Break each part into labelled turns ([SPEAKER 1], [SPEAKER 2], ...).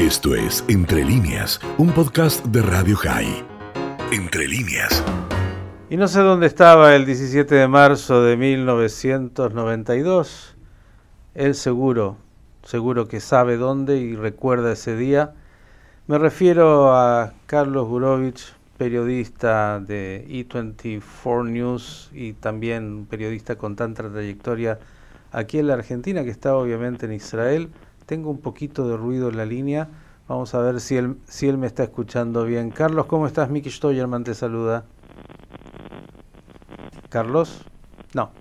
[SPEAKER 1] Esto es Entre líneas, un podcast de Radio High. Entre líneas.
[SPEAKER 2] Y no sé dónde estaba el 17 de marzo de 1992. Él seguro, seguro que sabe dónde y recuerda ese día. Me refiero a Carlos Gurovich, periodista de E24 News y también periodista con tanta trayectoria aquí en la Argentina, que está obviamente en Israel. Tengo un poquito de ruido en la línea. Vamos a ver si él, si él me está escuchando bien. Carlos, ¿cómo estás? Miki Stoyerman te saluda. Carlos. No,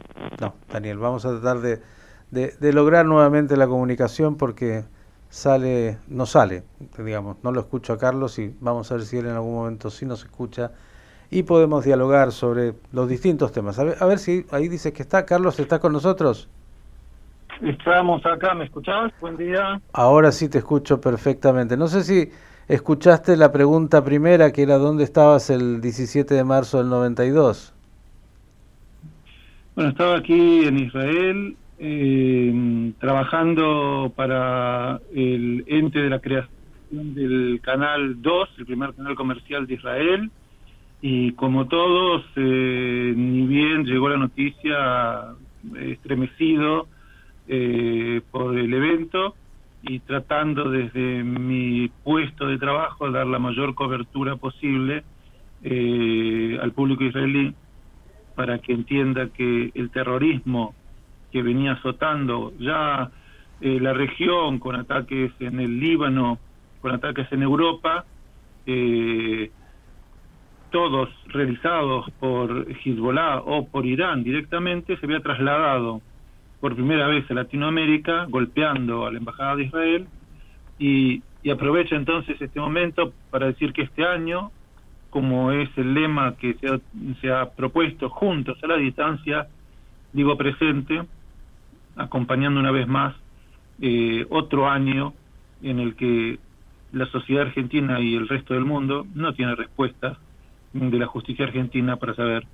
[SPEAKER 2] no, Daniel. Vamos a tratar de, de, lograr nuevamente la comunicación porque sale, no sale, digamos, no lo escucho a Carlos y vamos a ver si él en algún momento sí nos escucha y podemos dialogar sobre los distintos temas. A ver, a ver si ahí dice que está. Carlos, ¿está con nosotros?
[SPEAKER 3] Estamos acá, ¿me escuchabas? Buen día.
[SPEAKER 2] Ahora sí te escucho perfectamente. No sé si escuchaste la pregunta primera, que era ¿dónde estabas el 17 de marzo del 92?
[SPEAKER 3] Bueno, estaba aquí en Israel eh, trabajando para el ente de la creación del Canal 2, el primer canal comercial de Israel, y como todos, eh, ni bien llegó la noticia, estremecido, eh, por el evento y tratando desde mi puesto de trabajo dar la mayor cobertura posible eh, al público israelí para que entienda que el terrorismo que venía azotando ya eh, la región con ataques en el Líbano, con ataques en Europa, todos realizados por Hezbollah o por Irán directamente, se había trasladado por primera vez en Latinoamérica, golpeando a la Embajada de Israel, y, y aprovecha entonces este momento para decir que este año, como es el lema que se ha, se ha propuesto juntos a la distancia, digo presente, acompañando una vez más eh, otro año en el que la sociedad argentina y el resto del mundo no tiene respuesta de la justicia argentina para saber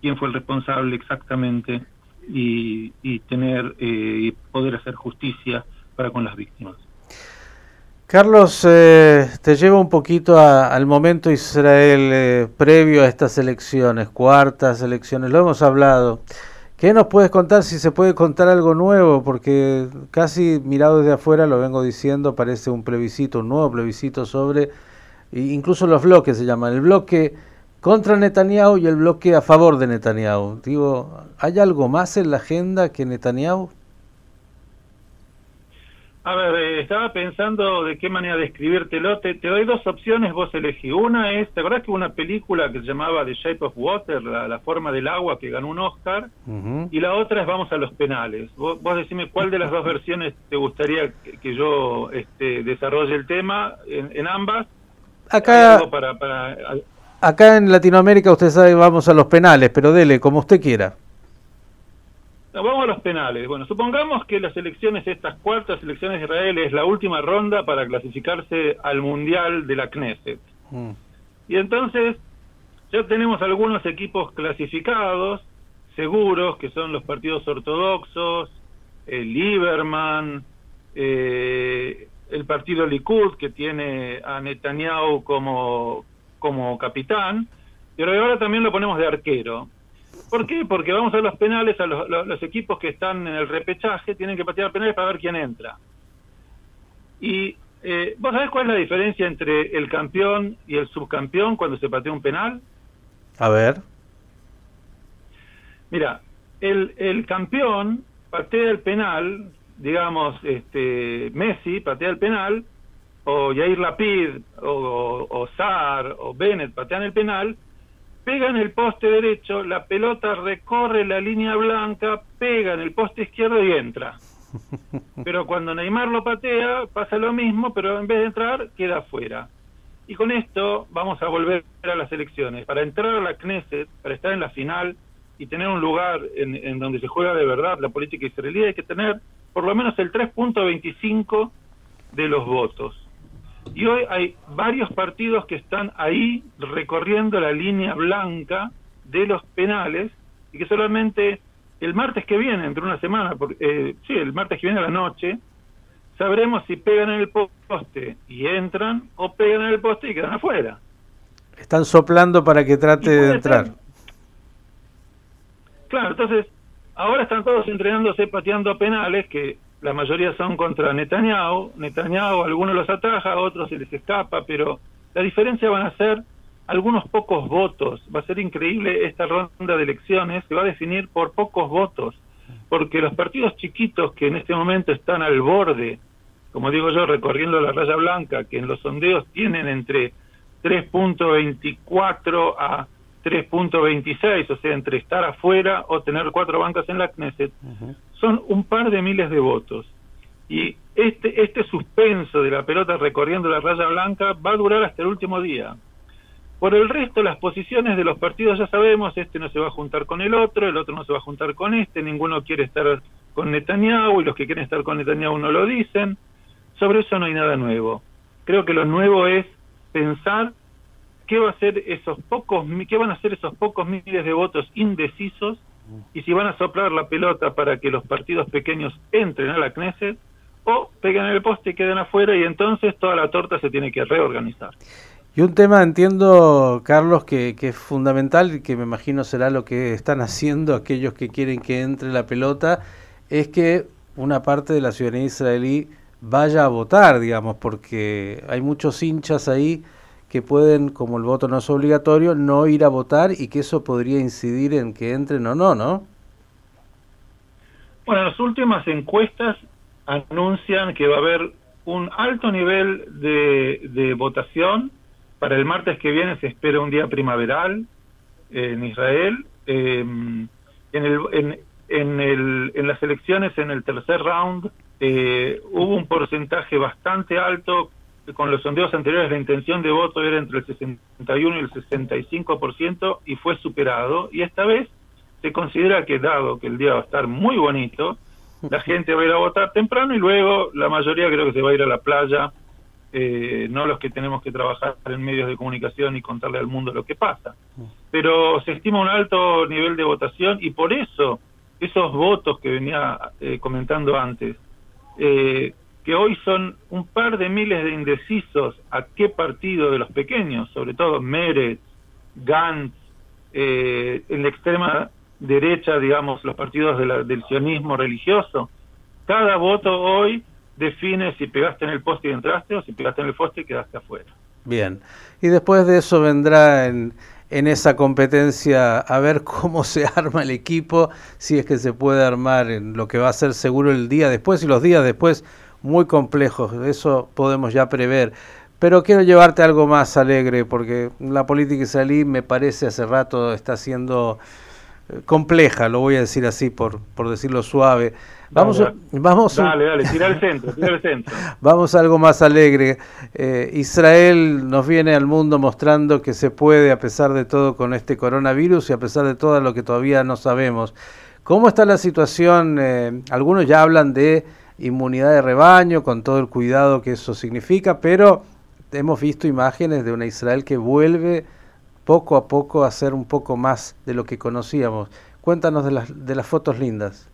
[SPEAKER 3] quién fue el responsable exactamente y, tener eh, y poder hacer justicia para con las víctimas.
[SPEAKER 2] Carlos, eh, te llevo un poquito al momento Israel eh, previo a estas elecciones, cuartas elecciones, lo hemos hablado. ¿Qué nos puedes contar si se puede contar algo nuevo? Porque casi mirado desde afuera, lo vengo diciendo, parece un plebiscito, un nuevo plebiscito sobre, incluso los bloques se llaman, el bloque contra Netanyahu y el bloque a favor de Netanyahu. Digo, ¿hay algo más en la agenda que Netanyahu?
[SPEAKER 3] A ver, eh, estaba pensando de qué manera describírtelo. Te, te doy dos opciones, vos elegí. Una es, ¿te acordás que hubo una película que se llamaba The Shape of Water, la, forma del agua, que ganó un Oscar? Y la otra es Vamos a los penales. Vos, vos decime cuál de las dos versiones te gustaría que, yo este, desarrolle el tema en, ambas.
[SPEAKER 2] Acá... Para, para, acá en Latinoamérica usted sabe vamos a los penales, pero dele como usted quiera.
[SPEAKER 3] vamos a los penales. Bueno, supongamos que las elecciones, estas cuartas elecciones de Israel, es la última ronda para clasificarse al Mundial de la Knesset. Mm. Y entonces ya tenemos algunos equipos clasificados, seguros, que son los partidos ortodoxos, el Lieberman, eh, el partido Likud, que tiene a Netanyahu como como capitán, pero ahora también lo ponemos de arquero. ¿Por qué? Porque vamos a los penales, a los, equipos que están en el repechaje tienen que patear penales para ver quién entra. Y eh, ¿vos sabés cuál es la diferencia entre el campeón y el subcampeón cuando se patea un penal?
[SPEAKER 2] A ver.
[SPEAKER 3] Mira, el, el campeón patea el penal, digamos, este Messi patea el penal, o Yair Lapid, o, o, Sar, o Bennett patean el penal, pega en el poste derecho, la pelota recorre la línea blanca, pega en el poste izquierdo y entra. Pero cuando Neymar lo patea, pasa lo mismo, pero en vez de entrar, queda afuera. Y con esto vamos a volver a las elecciones. Para entrar a la Knesset, para estar en la final y tener un lugar en, en donde se juega de verdad la política israelí, hay que tener por lo menos el 3.25 de los votos. Y hoy hay varios partidos que están ahí recorriendo la línea blanca de los penales y que solamente el martes que viene, entre una semana, eh, sí, el martes que viene a la noche, sabremos si pegan en el poste y entran o pegan en el poste y quedan afuera.
[SPEAKER 2] Están soplando para que trate de entrar.
[SPEAKER 3] Claro, entonces ahora están todos entrenándose pateando penales que la mayoría son contra Netanyahu. Netanyahu, algunos los ataja, otros se les escapa, pero la diferencia van a ser algunos pocos votos. Va a ser increíble esta ronda de elecciones, se va a definir por pocos votos, porque los partidos chiquitos que en este momento están al borde, como digo yo, recorriendo la raya blanca, que en los sondeos tienen entre 3.24 a 3.26, o sea, entre estar afuera o tener cuatro bancas en la Knesset, son un par de miles de votos. Y este, este suspenso de la pelota recorriendo la raya blanca va a durar hasta el último día. Por el resto, las posiciones de los partidos ya sabemos, este no se va a juntar con el otro, el otro no se va a juntar con este, ninguno quiere estar con Netanyahu y los que quieren estar con Netanyahu no lo dicen. Sobre eso no hay nada nuevo. Creo que lo nuevo es pensar qué va a hacer esos pocos qué van a hacer esos pocos miles de votos indecisos y si van a soplar la pelota para que los partidos pequeños entren a la Knesset o pegan el poste y queden afuera y entonces toda la torta se tiene que reorganizar.
[SPEAKER 2] Y un tema, entiendo, Carlos, que, que, es fundamental y que me imagino será lo que están haciendo aquellos que quieren que entre la pelota, es que una parte de la ciudadanía israelí vaya a votar, digamos, porque hay muchos hinchas ahí que pueden, como el voto no es obligatorio, no ir a votar y que eso podría incidir en que entren o no, ¿no?
[SPEAKER 3] Bueno, las últimas encuestas anuncian que va a haber un alto nivel de, votación. Para el martes que viene se espera un día primaveral en Israel. Em, en, el, en, en, el, en las elecciones, en el tercer round, eh, hubo un porcentaje bastante alto con los sondeos anteriores la intención de voto era entre el 61 y el 65% y fue superado. Y esta vez se considera que dado que el día va a estar muy bonito, la gente va a ir a votar temprano y luego la mayoría creo que se va a ir a la playa, eh, no los que tenemos que trabajar en medios de comunicación y contarle al mundo lo que pasa. Pero se estima un alto nivel de votación y por eso esos votos que venía eh, comentando antes, eh, que hoy son un par de miles de indecisos a qué partido de los pequeños, sobre todo Meretz, Gantz, eh, en la extrema derecha, digamos, los partidos del sionismo religioso, cada voto hoy define si pegaste en el poste y entraste o si pegaste en el poste y quedaste afuera.
[SPEAKER 2] Bien, y después de eso vendrá en, en esa competencia a ver cómo se arma el equipo, si es que se puede armar en lo que va a ser seguro el día después y los días después muy complejos, eso podemos ya prever. Pero quiero llevarte algo más alegre, porque la política israelí me parece hace rato está siendo eh, compleja, lo voy a decir así por, por decirlo suave. Vamos,
[SPEAKER 3] dale, vamos, dale, dale, tira el centro, tira el centro.
[SPEAKER 2] vamos a algo más alegre. Eh, Israel nos viene al mundo mostrando que se puede, a pesar de todo, con este coronavirus y a pesar de todo lo que todavía no sabemos. ¿Cómo está la situación? Eh, algunos ya hablan de inmunidad de rebaño, con todo el cuidado que eso significa, pero hemos visto imágenes de una Israel que vuelve poco a poco a ser un poco más de lo que conocíamos. Cuéntanos de las, de las fotos lindas.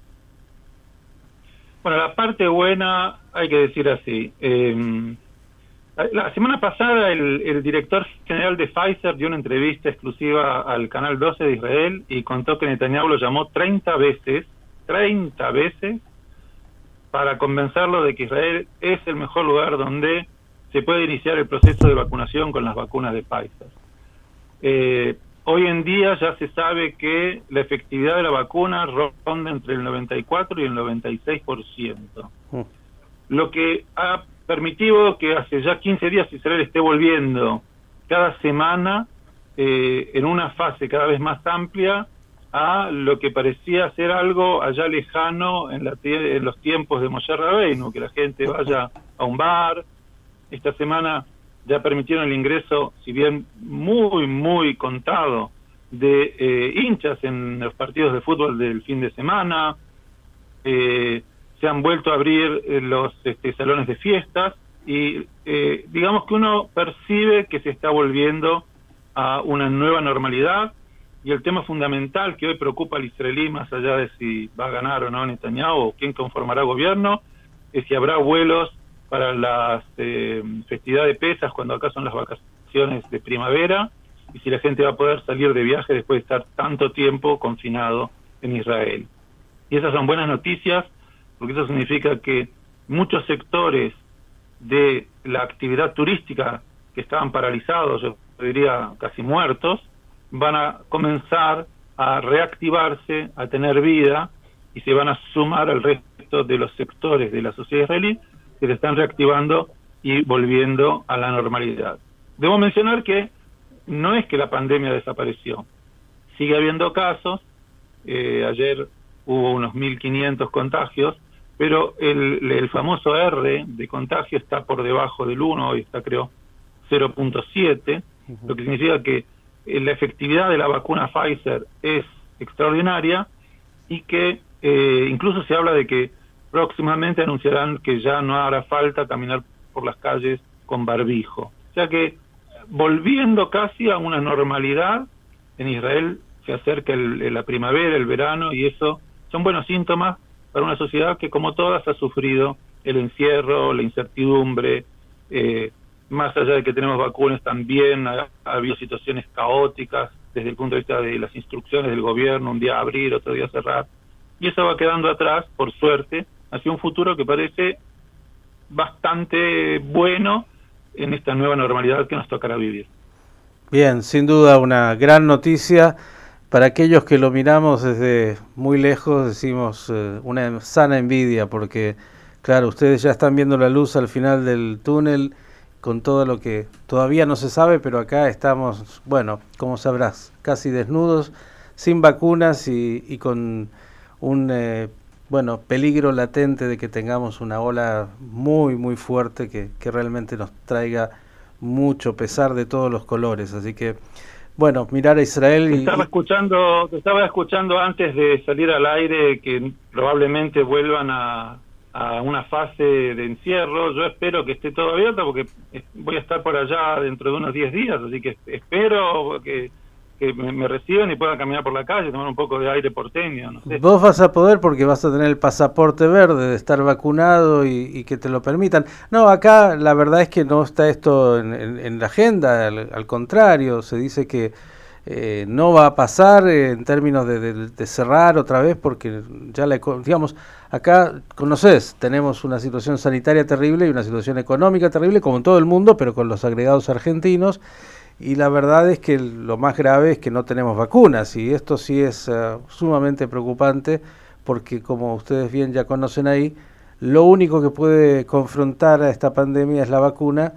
[SPEAKER 3] Bueno, la parte buena hay que decir así. Eh, la semana pasada el, el, director general de Pfizer dio una entrevista exclusiva al Canal 12 de Israel y contó que Netanyahu lo llamó 30 veces, 30 veces, para convencerlo de que Israel es el mejor lugar donde se puede iniciar el proceso de vacunación con las vacunas de Pfizer. Eh, hoy en día ya se sabe que la efectividad de la vacuna ronda entre el 94 y el 96%, mm. lo que ha permitido que hace ya 15 días Israel esté volviendo cada semana eh, en una fase cada vez más amplia a lo que parecía ser algo allá lejano en, la, en los tiempos de Moshe Rabbeinu, que la gente vaya a un bar. Esta semana ya permitieron el ingreso, si bien muy, muy contado, de eh, hinchas en los partidos de fútbol del fin de semana. Eh, se han vuelto a abrir eh, los este, salones de fiestas y digamos que uno percibe que se está volviendo a una nueva normalidad y el tema fundamental que hoy preocupa al israelí, más allá de si va a ganar o no Netanyahu o quién conformará gobierno, es si habrá vuelos para las eh, festividades de pesas cuando acá son las vacaciones de primavera y si la gente va a poder salir de viaje después de estar tanto tiempo confinado en Israel. Y esas son buenas noticias porque eso significa que muchos sectores de la actividad turística que estaban paralizados, yo diría casi muertos, van a comenzar a reactivarse, a tener vida y se van a sumar al resto de los sectores de la sociedad israelí que se están reactivando y volviendo a la normalidad. Debo mencionar que no es que la pandemia desapareció, sigue habiendo casos, eh, ayer hubo unos 1.500 contagios, pero el, el, famoso R de contagio está por debajo del 1, hoy está creo 0.7, lo que significa que la efectividad de la vacuna Pfizer es extraordinaria y que eh, incluso se habla de que próximamente anunciarán que ya no hará falta caminar por las calles con barbijo. O sea que volviendo casi a una normalidad, en Israel se acerca la primavera, el verano y eso son buenos síntomas para una sociedad que como todas ha sufrido el encierro, la incertidumbre, eh, más allá de que tenemos vacunas también ha, habido situaciones caóticas desde el punto de vista de las instrucciones del gobierno, un día abrir, otro día cerrar, y eso va quedando atrás, por suerte, hacia un futuro que parece bastante bueno en esta nueva normalidad que nos tocará vivir.
[SPEAKER 2] Bien, sin duda una gran noticia. Para aquellos que lo miramos desde muy lejos, decimos eh, una sana envidia, porque claro, ustedes ya están viendo la luz al final del túnel con todo lo que todavía no se sabe, pero acá estamos, bueno, como sabrás, casi desnudos, sin vacunas y, con un eh, bueno peligro latente de que tengamos una ola muy muy fuerte que, que, realmente nos traiga mucho pesar de todos los colores. Así que bueno, mirar a Israel y
[SPEAKER 3] estaba escuchando, estaba escuchando antes de salir al aire que probablemente vuelvan a a una fase de encierro. Yo espero que esté todo abierto porque voy a estar por allá dentro de unos 10 días, así que espero que, me, reciban y puedan caminar por la calle, tomar un poco de aire porteño. No sé.
[SPEAKER 2] Vos vas a poder porque vas a tener el pasaporte verde de estar vacunado y, que te lo permitan. No, acá la verdad es que no está esto en, la agenda, al contrario, se dice que eh, no va a pasar en términos de, cerrar otra vez porque ya la digamos acá conoces tenemos una situación sanitaria terrible y una situación económica terrible como en todo el mundo pero con los agregados argentinos. Y la verdad es que lo más grave es que no tenemos vacunas y esto sí es eh, sumamente preocupante porque como ustedes bien ya conocen ahí lo único que puede confrontar a esta pandemia es la vacuna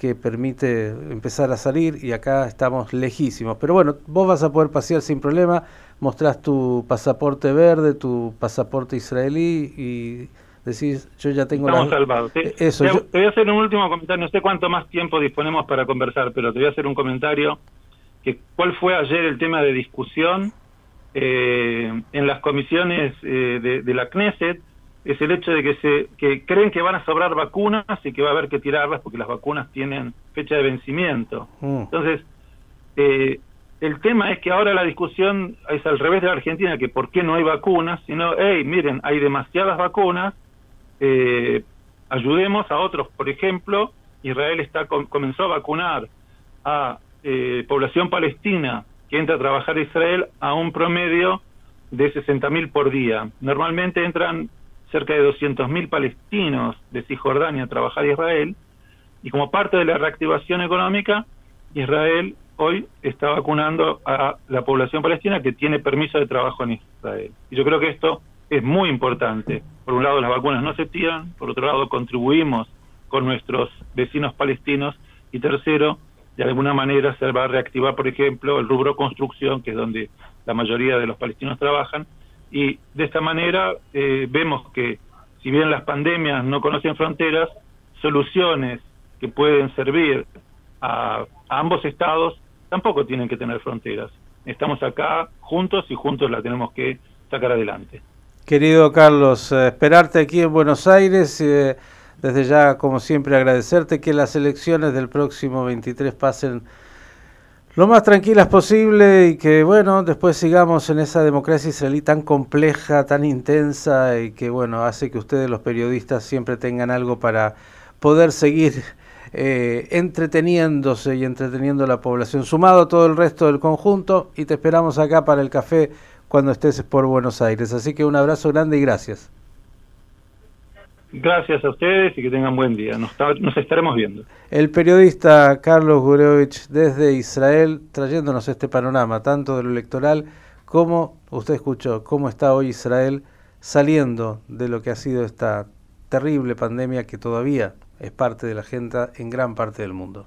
[SPEAKER 2] que permite empezar a salir y acá estamos lejísimos. Pero bueno, vos vas a poder pasear sin problema, mostrás tu pasaporte verde, tu pasaporte israelí y decís, yo ya tengo
[SPEAKER 3] Estamos salvados. Te, Eso, te, voy a hacer un último comentario, no sé cuánto más tiempo disponemos para conversar, pero te voy a hacer un comentario. que ¿Cuál fue ayer el tema de discusión eh, en las comisiones eh, de, de la Knesset? Es el hecho de que se que creen que van a sobrar vacunas y que va a haber que tirarlas porque las vacunas tienen fecha de vencimiento. Mm. Entonces, eh, el tema es que ahora la discusión es al revés de la Argentina, que por qué no hay vacunas, sino, hey, miren, hay demasiadas vacunas, eh, ayudemos a otros. Por ejemplo, Israel está comenzó a vacunar a eh, población palestina que entra a trabajar a Israel a un promedio de 60.000 por día. Normalmente entran cerca de 200.000 palestinos de Cisjordania a trabajar en Israel, y como parte de la reactivación económica, Israel hoy está vacunando a la población palestina que tiene permiso de trabajo en Israel. Y yo creo que esto es muy importante. Por un lado, las vacunas no se tiran, por otro lado, contribuimos con nuestros vecinos palestinos, y tercero, de alguna manera se va a reactivar, por ejemplo, el rubro construcción, que es donde la mayoría de los palestinos trabajan, y de esta manera eh, vemos que si bien las pandemias no conocen fronteras, soluciones que pueden servir a, ambos estados tampoco tienen que tener fronteras. Estamos acá juntos y juntos la tenemos que sacar adelante.
[SPEAKER 2] Querido Carlos, eh, esperarte aquí en Buenos Aires, eh, desde ya como siempre agradecerte que las elecciones del próximo 23 pasen lo más tranquilas posible y que bueno, después sigamos en esa democracia israelí tan compleja, tan intensa y que bueno, hace que ustedes los periodistas siempre tengan algo para poder seguir eh, entreteniéndose y entreteniendo a la población, sumado a todo el resto del conjunto y te esperamos acá para el café cuando estés por Buenos Aires. Así que un abrazo grande y gracias.
[SPEAKER 3] Gracias a ustedes y que tengan buen día. Nos, estaremos viendo.
[SPEAKER 2] El periodista Carlos Gurevich desde Israel trayéndonos este panorama, tanto de lo electoral como, usted escuchó, cómo está hoy Israel saliendo de lo que ha sido esta terrible pandemia que todavía es parte de la agenda en gran parte del mundo.